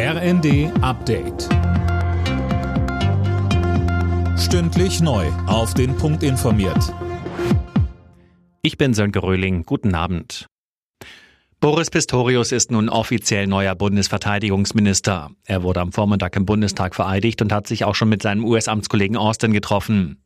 RND Update. Stündlich neu. Auf den Punkt informiert. Ich bin Sönke Röhling. Guten Abend. Boris Pistorius ist nun offiziell neuer Bundesverteidigungsminister. Er wurde am Vormittag im Bundestag vereidigt und hat sich auch schon mit seinem US-Amtskollegen Austin getroffen.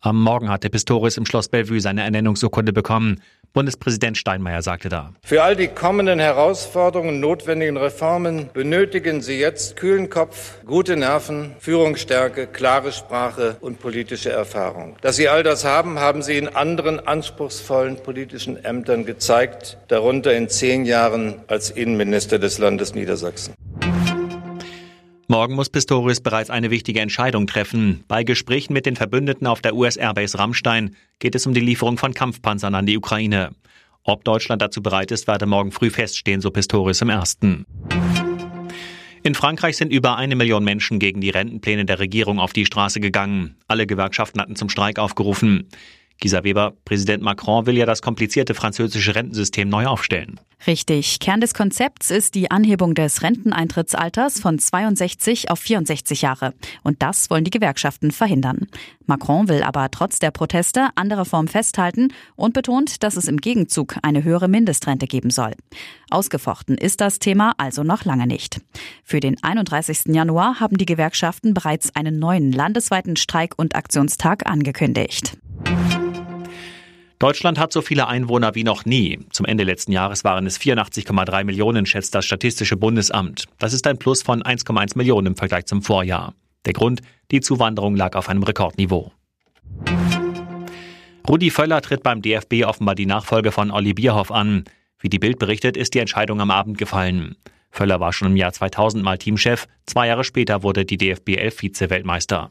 Am Morgen hatte Pistorius im Schloss Bellevue seine Ernennungsurkunde bekommen. Bundespräsident Steinmeier sagte da. Für all die kommenden Herausforderungen und notwendigen Reformen benötigen Sie jetzt kühlen Kopf, gute Nerven, Führungsstärke, klare Sprache und politische Erfahrung. Dass Sie all das haben, haben Sie in anderen anspruchsvollen politischen Ämtern gezeigt, darunter in zehn Jahren als Innenminister des Landes Niedersachsen. Morgen muss Pistorius bereits eine wichtige Entscheidung treffen. Bei Gesprächen mit den Verbündeten auf der US-Airbase Rammstein geht es um die Lieferung von Kampfpanzern an die Ukraine. Ob Deutschland dazu bereit ist, werde morgen früh feststehen, so Pistorius im ersten. In Frankreich sind über eine Million Menschen gegen die Rentenpläne der Regierung auf die Straße gegangen. Alle Gewerkschaften hatten zum Streik aufgerufen. Gisa Weber, Präsident Macron will ja das komplizierte französische Rentensystem neu aufstellen. Richtig. Kern des Konzepts ist die Anhebung des Renteneintrittsalters von 62 auf 64 Jahre. Und das wollen die Gewerkschaften verhindern. Macron will aber trotz der Proteste an Reform festhalten und betont, dass es im Gegenzug eine höhere Mindestrente geben soll. Ausgefochten ist das Thema also noch lange nicht. Für den 31. Januar haben die Gewerkschaften bereits einen neuen landesweiten Streik- und Aktionstag angekündigt. Deutschland hat so viele Einwohner wie noch nie. Zum Ende letzten Jahres waren es 84,3 Millionen, schätzt das Statistische Bundesamt. Das ist ein Plus von 1,1 Millionen im Vergleich zum Vorjahr. Der Grund, die Zuwanderung lag auf einem Rekordniveau. Rudi Völler tritt beim DFB offenbar die Nachfolge von Olli Bierhoff an. Wie die Bild berichtet, ist die Entscheidung am Abend gefallen. Völler war schon im Jahr 2000 mal Teamchef. Zwei Jahre später wurde die DFB 11 Vize-Weltmeister.